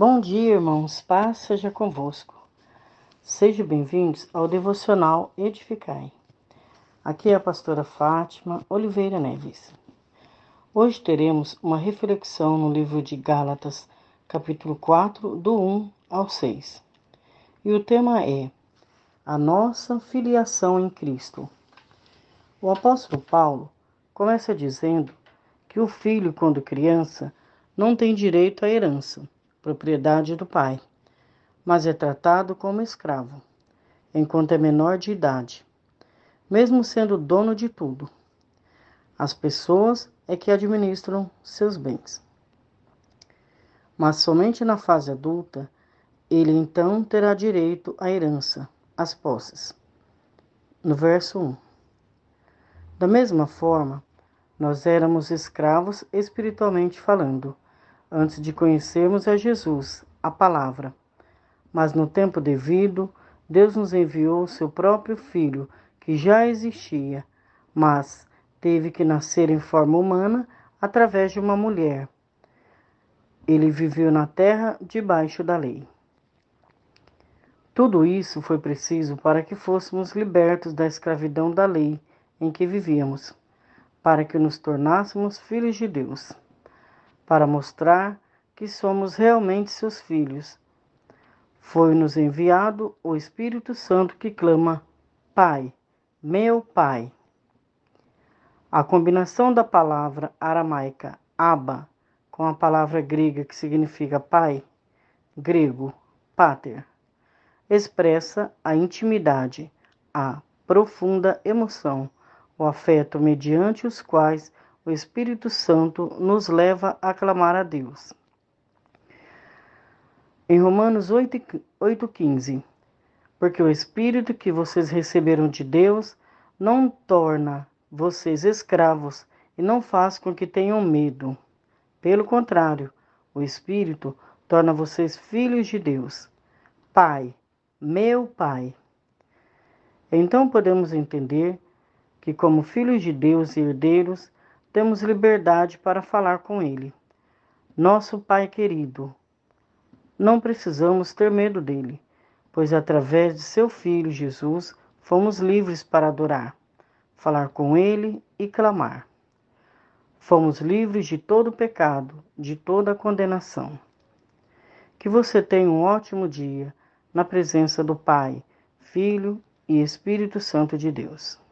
Bom dia, irmãos. Paz seja convosco. Sejam bem-vindos ao devocional Edificai. Aqui é a pastora Fátima Oliveira Neves. Hoje teremos uma reflexão no livro de Gálatas, capítulo 4, do 1 ao 6. E o tema é a nossa filiação em Cristo. O apóstolo Paulo começa dizendo que o filho, quando criança, não tem direito à herança propriedade do pai, mas é tratado como escravo, enquanto é menor de idade, mesmo sendo dono de tudo. As pessoas é que administram seus bens. Mas somente na fase adulta, ele então terá direito à herança, às posses. No verso 1. Da mesma forma, nós éramos escravos espiritualmente falando antes de conhecermos a Jesus, a palavra. Mas no tempo devido, Deus nos enviou seu próprio Filho, que já existia, mas teve que nascer em forma humana através de uma mulher. Ele viveu na terra debaixo da lei. Tudo isso foi preciso para que fôssemos libertos da escravidão da lei em que vivíamos, para que nos tornássemos filhos de Deus para mostrar que somos realmente seus filhos. Foi-nos enviado o Espírito Santo que clama: Pai, meu Pai. A combinação da palavra aramaica Abba com a palavra grega que significa pai, grego pater, expressa a intimidade, a profunda emoção, o afeto mediante os quais o Espírito Santo nos leva a clamar a Deus. Em Romanos 8,15, porque o Espírito que vocês receberam de Deus não torna vocês escravos e não faz com que tenham medo. Pelo contrário, o Espírito torna vocês filhos de Deus. Pai, meu Pai. Então podemos entender que, como filhos de Deus e herdeiros, temos liberdade para falar com Ele. Nosso Pai querido, não precisamos ter medo dele, pois através de seu Filho Jesus fomos livres para adorar, falar com Ele e clamar. Fomos livres de todo pecado, de toda condenação. Que você tenha um ótimo dia na presença do Pai, Filho e Espírito Santo de Deus.